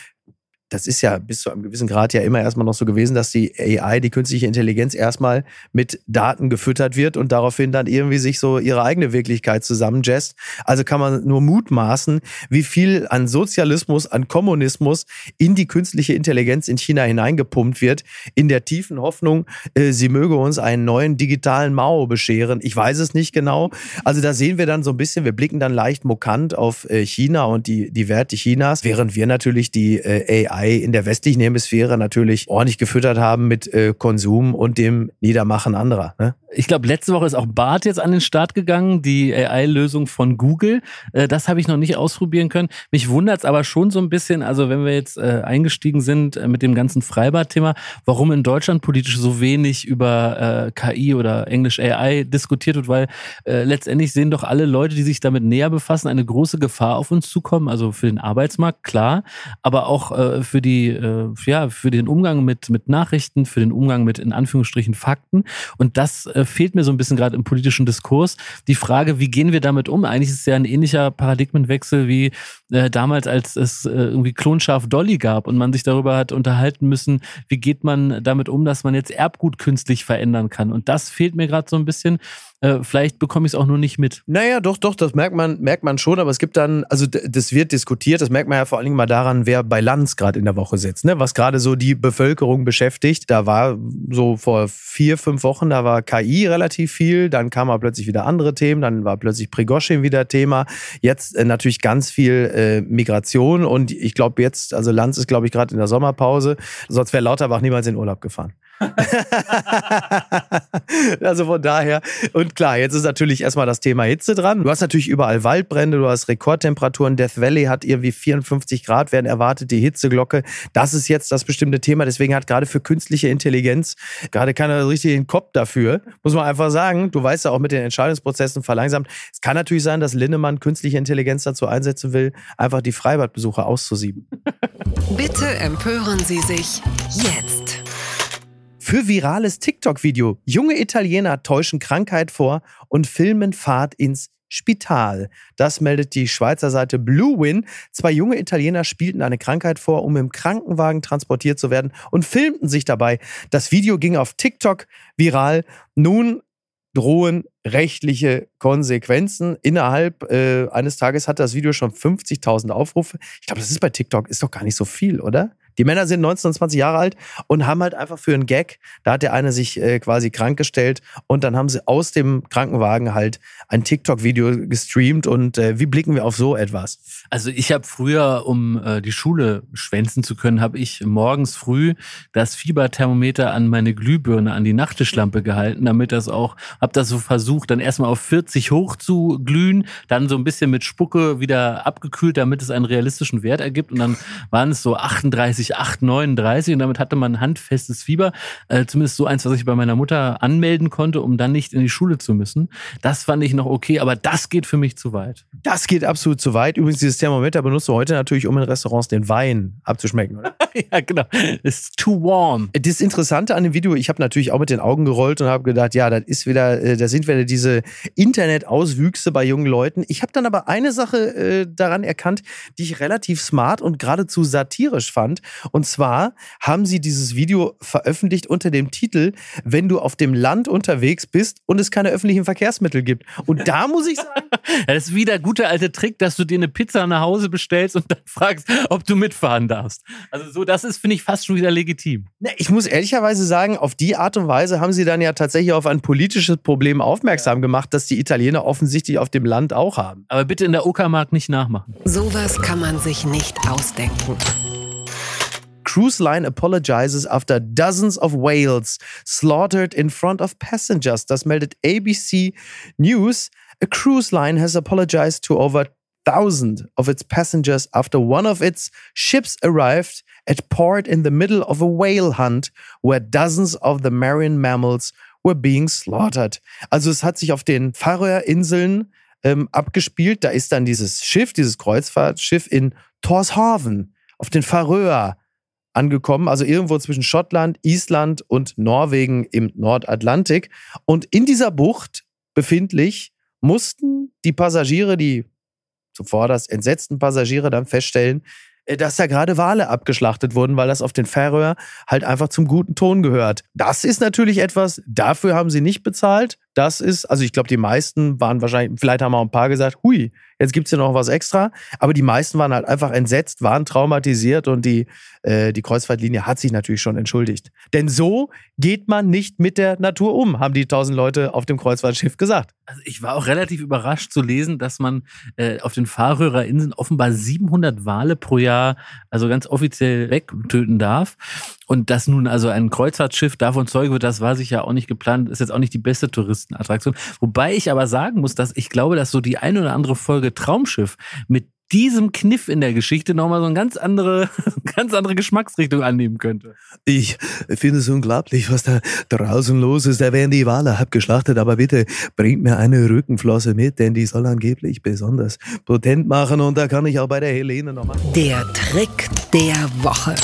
das ist ja bis zu einem gewissen Grad ja immer erstmal noch so gewesen, dass die AI, die künstliche Intelligenz, erstmal mit Daten gefüttert wird und daraufhin dann irgendwie sich so ihre eigene Wirklichkeit zusammenjazzt. Also kann man nur mutmaßen, wie viel an Sozialismus, an Kommunismus in die künstliche Intelligenz in China hineingepumpt wird, in der tiefen Hoffnung, äh, sie möge uns einen neuen digitalen Mao bescheren. Ich weiß es nicht genau. Also da sehen wir dann so ein bisschen, wir blicken dann leicht mokant auf äh, China und die, die Werte Chinas, während wir natürlich die äh, AI AI in der westlichen Hemisphäre natürlich ordentlich gefüttert haben mit äh, Konsum und dem Niedermachen anderer. Ne? Ich glaube, letzte Woche ist auch BART jetzt an den Start gegangen, die AI-Lösung von Google. Äh, das habe ich noch nicht ausprobieren können. Mich wundert es aber schon so ein bisschen, also wenn wir jetzt äh, eingestiegen sind äh, mit dem ganzen Freibad-Thema, warum in Deutschland politisch so wenig über KI oder Englisch AI diskutiert wird, weil letztendlich sehen doch alle Leute, die sich damit näher befassen, eine große Gefahr auf uns zukommen. Also für den Arbeitsmarkt, klar, aber auch für die, ja, für den Umgang mit, mit Nachrichten, für den Umgang mit in Anführungsstrichen Fakten. Und das fehlt mir so ein bisschen gerade im politischen Diskurs. Die Frage, wie gehen wir damit um? Eigentlich ist es ja ein ähnlicher Paradigmenwechsel wie äh, damals, als es äh, irgendwie Klonschaf Dolly gab und man sich darüber hat unterhalten müssen, wie geht man damit um, dass man jetzt Erbgut künstlich verändern kann. Und das fehlt mir gerade so ein bisschen. Äh, vielleicht bekomme ich es auch nur nicht mit. Naja, doch, doch, das merkt man, merkt man schon, aber es gibt dann, also das wird diskutiert, das merkt man ja vor allen Dingen mal daran, wer bei Lanz gerade in der Woche sitzt, ne? was gerade so die Bevölkerung beschäftigt. Da war so vor vier, fünf Wochen, da war KI relativ viel, dann kamen aber plötzlich wieder andere Themen, dann war plötzlich Prigoschin wieder Thema. Jetzt äh, natürlich ganz viel äh, Migration und ich glaube jetzt, also Lanz ist glaube ich gerade in der Sommerpause, sonst wäre Lauterbach niemals in Urlaub gefahren. also von daher. Und klar, jetzt ist natürlich erstmal das Thema Hitze dran. Du hast natürlich überall Waldbrände, du hast Rekordtemperaturen. Death Valley hat irgendwie 54 Grad, werden erwartet, die Hitzeglocke. Das ist jetzt das bestimmte Thema. Deswegen hat gerade für künstliche Intelligenz gerade keiner richtig den Kopf dafür. Muss man einfach sagen. Du weißt ja auch mit den Entscheidungsprozessen verlangsamt. Es kann natürlich sein, dass Linnemann künstliche Intelligenz dazu einsetzen will, einfach die Freibadbesucher auszusieben. Bitte empören Sie sich jetzt für virales TikTok-Video. Junge Italiener täuschen Krankheit vor und filmen Fahrt ins Spital. Das meldet die Schweizer Seite Blue Win. Zwei junge Italiener spielten eine Krankheit vor, um im Krankenwagen transportiert zu werden und filmten sich dabei. Das Video ging auf TikTok viral. Nun drohen rechtliche Konsequenzen. Innerhalb äh, eines Tages hat das Video schon 50.000 Aufrufe. Ich glaube, das ist bei TikTok ist doch gar nicht so viel, oder? Die Männer sind 19 und 20 Jahre alt und haben halt einfach für einen Gag, da hat der eine sich äh, quasi krank gestellt und dann haben sie aus dem Krankenwagen halt ein TikTok-Video gestreamt und äh, wie blicken wir auf so etwas? Also ich habe früher, um äh, die Schule schwänzen zu können, habe ich morgens früh das Fieberthermometer an meine Glühbirne, an die Nachttischlampe gehalten, damit das auch, habe das so versucht, dann erstmal auf 40 hoch zu glühen, dann so ein bisschen mit Spucke wieder abgekühlt, damit es einen realistischen Wert ergibt und dann waren es so 38 38, 39 und damit hatte man ein handfestes Fieber. Äh, zumindest so eins, was ich bei meiner Mutter anmelden konnte, um dann nicht in die Schule zu müssen. Das fand ich noch okay, aber das geht für mich zu weit. Das geht absolut zu weit. Übrigens, dieses Thermometer benutzt du heute natürlich, um in Restaurants den Wein abzuschmecken, oder? ja, genau. It's too warm. Das Interessante an dem Video, ich habe natürlich auch mit den Augen gerollt und habe gedacht, ja, das ist wieder, äh, da sind wieder diese Internetauswüchse bei jungen Leuten. Ich habe dann aber eine Sache äh, daran erkannt, die ich relativ smart und geradezu satirisch fand. Und zwar haben sie dieses Video veröffentlicht unter dem Titel, wenn du auf dem Land unterwegs bist und es keine öffentlichen Verkehrsmittel gibt. Und da muss ich sagen. das ist wieder der gute alte Trick, dass du dir eine Pizza nach Hause bestellst und dann fragst, ob du mitfahren darfst. Also so, das ist, finde ich, fast schon wieder legitim. Ich muss ehrlicherweise sagen, auf die Art und Weise haben sie dann ja tatsächlich auf ein politisches Problem aufmerksam gemacht, das die Italiener offensichtlich auf dem Land auch haben. Aber bitte in der Uckermark nicht nachmachen. Sowas kann man sich nicht ausdenken. Cruise line apologizes after dozens of whales slaughtered in front of passengers. Das meldet ABC News. A cruise line has apologized to over thousand of its passengers after one of its ships arrived at port in the middle of a whale hunt where dozens of the marine mammals were being slaughtered. Also es hat sich auf den Färöerinseln ähm, abgespielt. Da ist dann dieses Schiff, dieses Kreuzfahrtschiff in Torshaven auf den Färöer angekommen, also irgendwo zwischen Schottland, Island und Norwegen im Nordatlantik. Und in dieser Bucht befindlich mussten die Passagiere, die zuvor das entsetzten Passagiere dann feststellen, äh, dass da gerade Wale abgeschlachtet wurden, weil das auf den Färöer halt einfach zum guten Ton gehört. Das ist natürlich etwas, dafür haben sie nicht bezahlt. Das ist, also ich glaube, die meisten waren wahrscheinlich, vielleicht haben auch ein paar gesagt, hui, jetzt gibt's ja noch was extra. Aber die meisten waren halt einfach entsetzt, waren traumatisiert und die, äh, die Kreuzfahrtlinie hat sich natürlich schon entschuldigt. Denn so geht man nicht mit der Natur um, haben die tausend Leute auf dem Kreuzfahrtschiff gesagt. Also ich war auch relativ überrascht zu lesen, dass man äh, auf den Färöer Inseln offenbar 700 Wale pro Jahr, also ganz offiziell wegtöten darf. Und dass nun also ein Kreuzfahrtschiff davon Zeuge wird, das war sich ja auch nicht geplant, ist jetzt auch nicht die beste Touristenattraktion. Wobei ich aber sagen muss, dass ich glaube, dass so die ein oder andere Folge Traumschiff mit diesem Kniff in der Geschichte nochmal so eine ganz andere, ganz andere Geschmacksrichtung annehmen könnte. Ich finde es unglaublich, was da draußen los ist. Da werden die Wale abgeschlachtet, aber bitte bringt mir eine Rückenflosse mit, denn die soll angeblich besonders potent machen und da kann ich auch bei der Helene noch machen. Der Trick der Woche.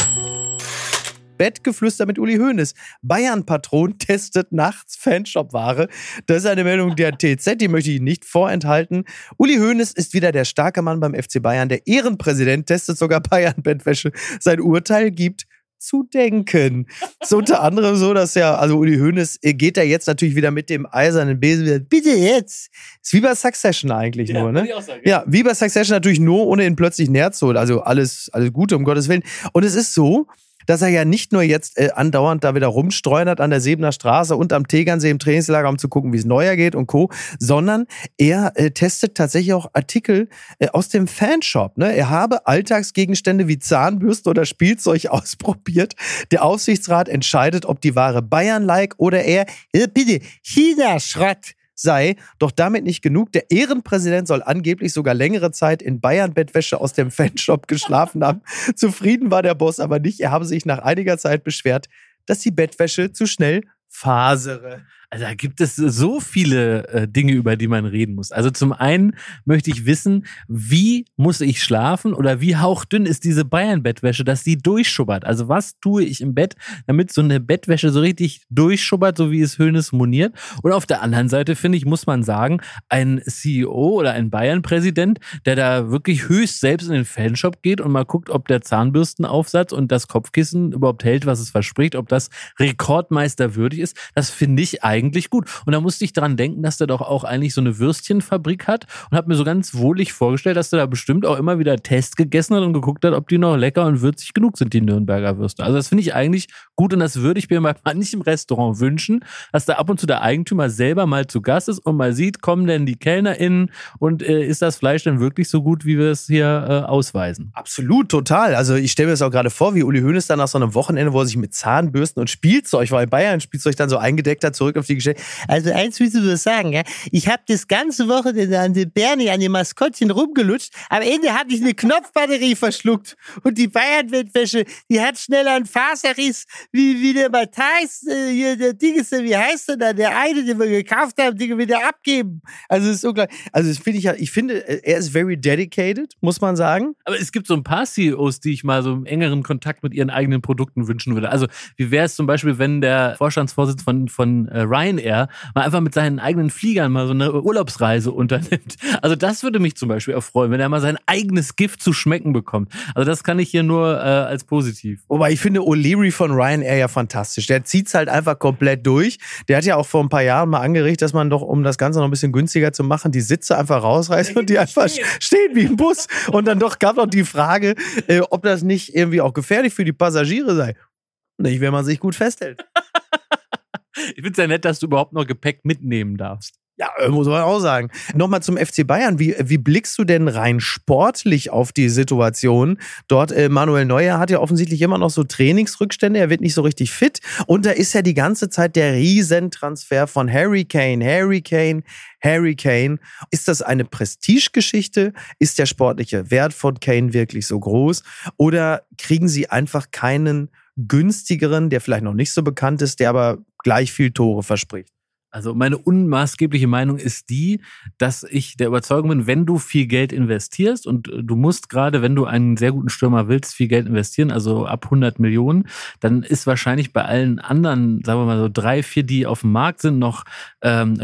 Bettgeflüster mit Uli Hoeneß. Bayern-Patron testet nachts Fanshop-Ware. Das ist eine Meldung der TZ, die möchte ich nicht vorenthalten. Uli Hoeneß ist wieder der starke Mann beim FC Bayern. Der Ehrenpräsident testet sogar Bayern-Bettwäsche. Sein Urteil gibt zu denken. So unter anderem so, dass ja, also Uli Hoeneß geht da jetzt natürlich wieder mit dem eisernen Besen wieder, bitte jetzt. Ist wie bei Succession eigentlich ja, nur, ne? Sagen, ja. ja, wie bei Succession natürlich nur, ohne ihn plötzlich näher zu holen. Also alles, alles Gute, um Gottes Willen. Und es ist so, dass er ja nicht nur jetzt äh, andauernd da wieder rumstreunert an der Sebener Straße und am Tegernsee im Trainingslager, um zu gucken, wie es neuer geht und Co., sondern er äh, testet tatsächlich auch Artikel äh, aus dem Fanshop. Ne? Er habe Alltagsgegenstände wie Zahnbürste oder Spielzeug ausprobiert. Der Aufsichtsrat entscheidet, ob die Ware Bayern-like oder eher, äh, bitte, China-Schrott sei. Doch damit nicht genug. Der Ehrenpräsident soll angeblich sogar längere Zeit in Bayern-Bettwäsche aus dem Fanshop geschlafen haben. Zufrieden war der Boss aber nicht. Er habe sich nach einiger Zeit beschwert, dass die Bettwäsche zu schnell fasere. Also da gibt es so viele äh, Dinge, über die man reden muss. Also zum einen möchte ich wissen, wie muss ich schlafen oder wie hauchdünn ist diese Bayern-Bettwäsche, dass die durchschubbert. Also was tue ich im Bett, damit so eine Bettwäsche so richtig durchschubbert, so wie es Hönes moniert. Und auf der anderen Seite, finde ich, muss man sagen, ein CEO oder ein Bayern-Präsident, der da wirklich höchst selbst in den Fanshop geht und mal guckt, ob der Zahnbürstenaufsatz und das Kopfkissen überhaupt hält, was es verspricht, ob das Rekordmeister würdig ist, das finde ich eigentlich eigentlich gut. Und da musste ich dran denken, dass der doch auch eigentlich so eine Würstchenfabrik hat und habe mir so ganz wohlig vorgestellt, dass der da bestimmt auch immer wieder Test gegessen hat und geguckt hat, ob die noch lecker und würzig genug sind, die Nürnberger Würste. Also das finde ich eigentlich gut und das würde ich mir bei manchem Restaurant wünschen, dass da ab und zu der Eigentümer selber mal zu Gast ist und mal sieht, kommen denn die KellnerInnen und äh, ist das Fleisch denn wirklich so gut, wie wir es hier äh, ausweisen? Absolut, total. Also ich stelle mir das auch gerade vor, wie Uli Hoeneß dann nach so einem Wochenende, wo er sich mit Zahnbürsten und Spielzeug, weil Bayern Spielzeug dann so eingedeckt hat, zurück auf die Geschichte. Also eins willst du sagen, ja? ich habe das ganze Wochenende an den Bernie, an den Maskottchen rumgelutscht. Am Ende hatte ich eine Knopfbatterie verschluckt. Und die Bayern-Bettwäsche, die hat schneller einen Faserriss, wie, wie der Matthijs, äh, hier, der Ding ist, wie heißt der da, der eine, den wir gekauft haben, wir wieder abgeben. Also das ist unglaublich. Also das finde ich ja, ich finde, er ist very dedicated, muss man sagen. Aber es gibt so ein paar CEOs, die ich mal so im engeren Kontakt mit ihren eigenen Produkten wünschen würde. Also wie wäre es zum Beispiel, wenn der Vorstandsvorsitz von, von äh, Ryanair mal einfach mit seinen eigenen Fliegern mal so eine Urlaubsreise unternimmt. Also das würde mich zum Beispiel erfreuen, wenn er mal sein eigenes Gift zu schmecken bekommt. Also das kann ich hier nur äh, als positiv. Wobei ich finde O'Leary von Ryanair ja fantastisch. Der zieht es halt einfach komplett durch. Der hat ja auch vor ein paar Jahren mal angeregt, dass man doch, um das Ganze noch ein bisschen günstiger zu machen, die Sitze einfach rausreißt und die einfach stehen. stehen wie ein Bus. Und dann doch gab noch die Frage, äh, ob das nicht irgendwie auch gefährlich für die Passagiere sei. Nicht, wenn man sich gut festhält. Ich finde es ja nett, dass du überhaupt noch Gepäck mitnehmen darfst. Ja, äh, muss man auch sagen. Nochmal zum FC Bayern. Wie, wie blickst du denn rein sportlich auf die Situation? Dort, äh, Manuel Neuer hat ja offensichtlich immer noch so Trainingsrückstände. Er wird nicht so richtig fit. Und da ist ja die ganze Zeit der Riesentransfer von Harry Kane. Harry Kane, Harry Kane. Ist das eine Prestigegeschichte? Ist der sportliche Wert von Kane wirklich so groß? Oder kriegen sie einfach keinen günstigeren, der vielleicht noch nicht so bekannt ist, der aber gleich viel Tore verspricht. Also meine unmaßgebliche Meinung ist die, dass ich der Überzeugung bin, wenn du viel Geld investierst und äh, du musst gerade, wenn du einen sehr guten Stürmer willst, viel Geld investieren, also ab 100 Millionen, dann ist wahrscheinlich bei allen anderen, sagen wir mal so drei, vier, die auf dem Markt sind, noch ähm,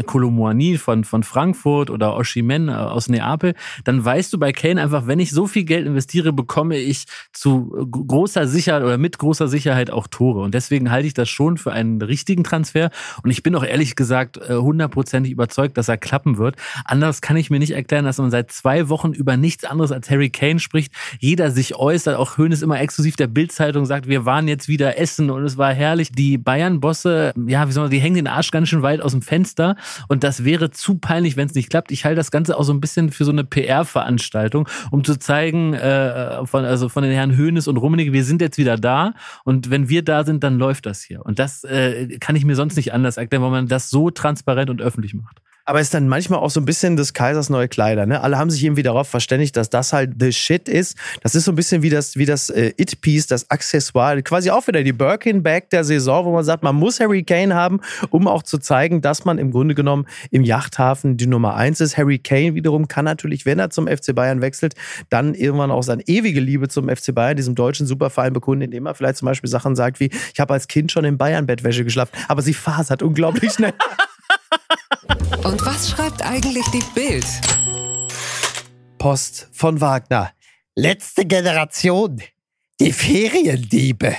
von, von Frankfurt oder Oshimen äh, aus Neapel, dann weißt du bei Kane einfach, wenn ich so viel Geld investiere, bekomme ich zu äh, großer Sicherheit oder mit großer Sicherheit auch Tore. Und deswegen halte ich das schon für einen richtigen Transfer. Und ich bin auch ehrlich gesagt gesagt, äh, hundertprozentig überzeugt, dass er klappen wird. Anders kann ich mir nicht erklären, dass man seit zwei Wochen über nichts anderes als Harry Kane spricht. Jeder sich äußert, auch Höhnes immer exklusiv der Bildzeitung sagt, wir waren jetzt wieder essen und es war herrlich. Die Bayern-Bosse, ja, wie soll man, die hängen den Arsch ganz schön weit aus dem Fenster und das wäre zu peinlich, wenn es nicht klappt. Ich halte das Ganze auch so ein bisschen für so eine PR-Veranstaltung, um zu zeigen, äh, von, also von den Herren Höhnes und Rummenigge, wir sind jetzt wieder da und wenn wir da sind, dann läuft das hier. Und das äh, kann ich mir sonst nicht anders erklären, weil man das so transparent und öffentlich macht. Aber es ist dann manchmal auch so ein bisschen des Kaisers neue Kleider. Ne? Alle haben sich irgendwie darauf verständigt, dass das halt the shit ist. Das ist so ein bisschen wie das, wie das äh, It-Piece, das Accessoire. Quasi auch wieder die Birkin-Bag der Saison, wo man sagt, man muss Harry Kane haben, um auch zu zeigen, dass man im Grunde genommen im Yachthafen die Nummer eins ist. Harry Kane wiederum kann natürlich, wenn er zum FC Bayern wechselt, dann irgendwann auch seine ewige Liebe zum FC Bayern, diesem deutschen Superverein bekunden, indem er vielleicht zum Beispiel Sachen sagt wie, ich habe als Kind schon in Bayern-Bettwäsche geschlafen, aber sie fasert unglaublich schnell. Und was schreibt eigentlich die Bild? Post von Wagner. Letzte Generation. Die Feriendiebe.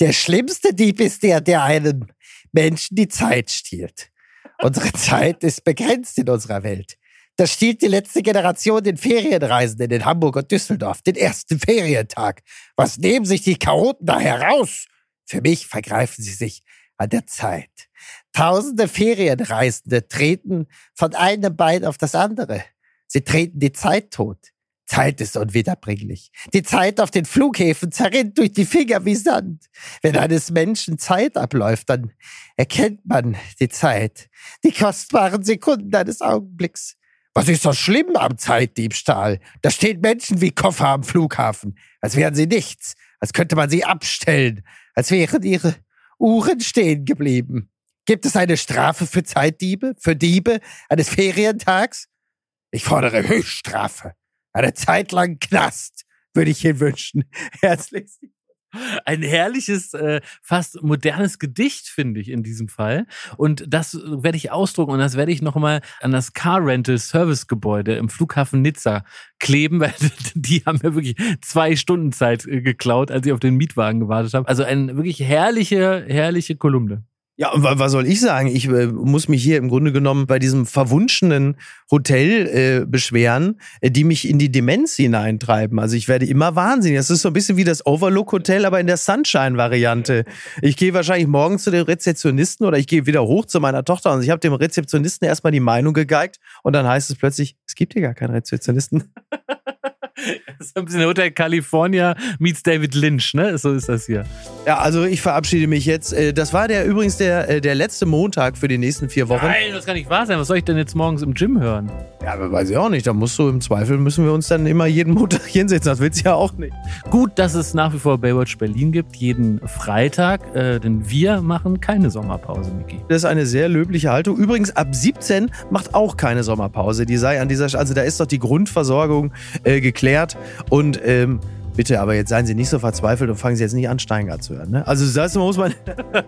Der schlimmste Dieb ist der, der einem Menschen die Zeit stiehlt. Unsere Zeit ist begrenzt in unserer Welt. Da stiehlt die letzte Generation den Ferienreisenden in Hamburg und Düsseldorf den ersten Ferientag. Was nehmen sich die Chaoten da heraus? Für mich vergreifen sie sich an der Zeit. Tausende Ferienreisende treten von einem Bein auf das andere. Sie treten die Zeit tot. Zeit ist unwiederbringlich. Die Zeit auf den Flughäfen zerrinnt durch die Finger wie Sand. Wenn eines Menschen Zeit abläuft, dann erkennt man die Zeit, die kostbaren Sekunden eines Augenblicks. Was ist so schlimm am Zeitdiebstahl? Da stehen Menschen wie Koffer am Flughafen, als wären sie nichts, als könnte man sie abstellen, als wären ihre Uhren stehen geblieben. Gibt es eine Strafe für Zeitdiebe, für Diebe eines Ferientags? Ich fordere Höchststrafe. Eine Zeit lang Knast würde ich Ihnen wünschen. Herzlich. Ein herrliches, äh, fast modernes Gedicht, finde ich, in diesem Fall. Und das werde ich ausdrucken und das werde ich nochmal an das Car Rental Service Gebäude im Flughafen Nizza kleben, weil die haben mir wirklich zwei Stunden Zeit äh, geklaut, als ich auf den Mietwagen gewartet habe. Also eine wirklich herrliche, herrliche Kolumne. Ja, und was soll ich sagen? Ich äh, muss mich hier im Grunde genommen bei diesem verwunschenen Hotel äh, beschweren, äh, die mich in die Demenz hineintreiben. Also ich werde immer wahnsinnig. Das ist so ein bisschen wie das Overlook Hotel, aber in der Sunshine-Variante. Ich gehe wahrscheinlich morgen zu den Rezeptionisten oder ich gehe wieder hoch zu meiner Tochter und ich habe dem Rezeptionisten erstmal die Meinung gegeigt und dann heißt es plötzlich, es gibt hier gar keinen Rezeptionisten. Das ist ein bisschen Hotel California meets David Lynch, ne? So ist das hier. Ja, also ich verabschiede mich jetzt. Äh, das war der übrigens der, äh, der letzte Montag für die nächsten vier Wochen. Nein, das kann nicht wahr sein. Was soll ich denn jetzt morgens im Gym hören? Ja, aber weiß ich auch nicht. Da musst du im Zweifel müssen wir uns dann immer jeden Montag hinsetzen. Das willst du ja auch nicht. Gut, dass es nach wie vor Baywatch Berlin gibt, jeden Freitag, äh, denn wir machen keine Sommerpause, Miki. Das ist eine sehr löbliche Haltung. Übrigens, ab 17 macht auch keine Sommerpause. Die sei an dieser, also da ist doch die Grundversorgung äh, geklärt und ähm, Bitte, aber jetzt seien Sie nicht so verzweifelt und fangen Sie jetzt nicht an, Steingart zu hören. Ne? Also das muss man,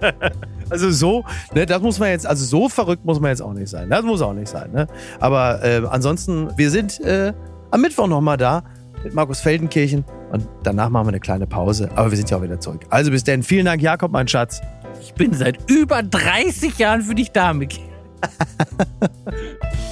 also so, ne, das muss man jetzt, also so verrückt muss man jetzt auch nicht sein. Das muss auch nicht sein. Ne? Aber äh, ansonsten, wir sind äh, am Mittwoch nochmal da mit Markus Feldenkirchen und danach machen wir eine kleine Pause. Aber wir sind ja auch wieder zurück. Also bis dann, vielen Dank, Jakob, mein Schatz. Ich bin seit über 30 Jahren für dich da, Miki.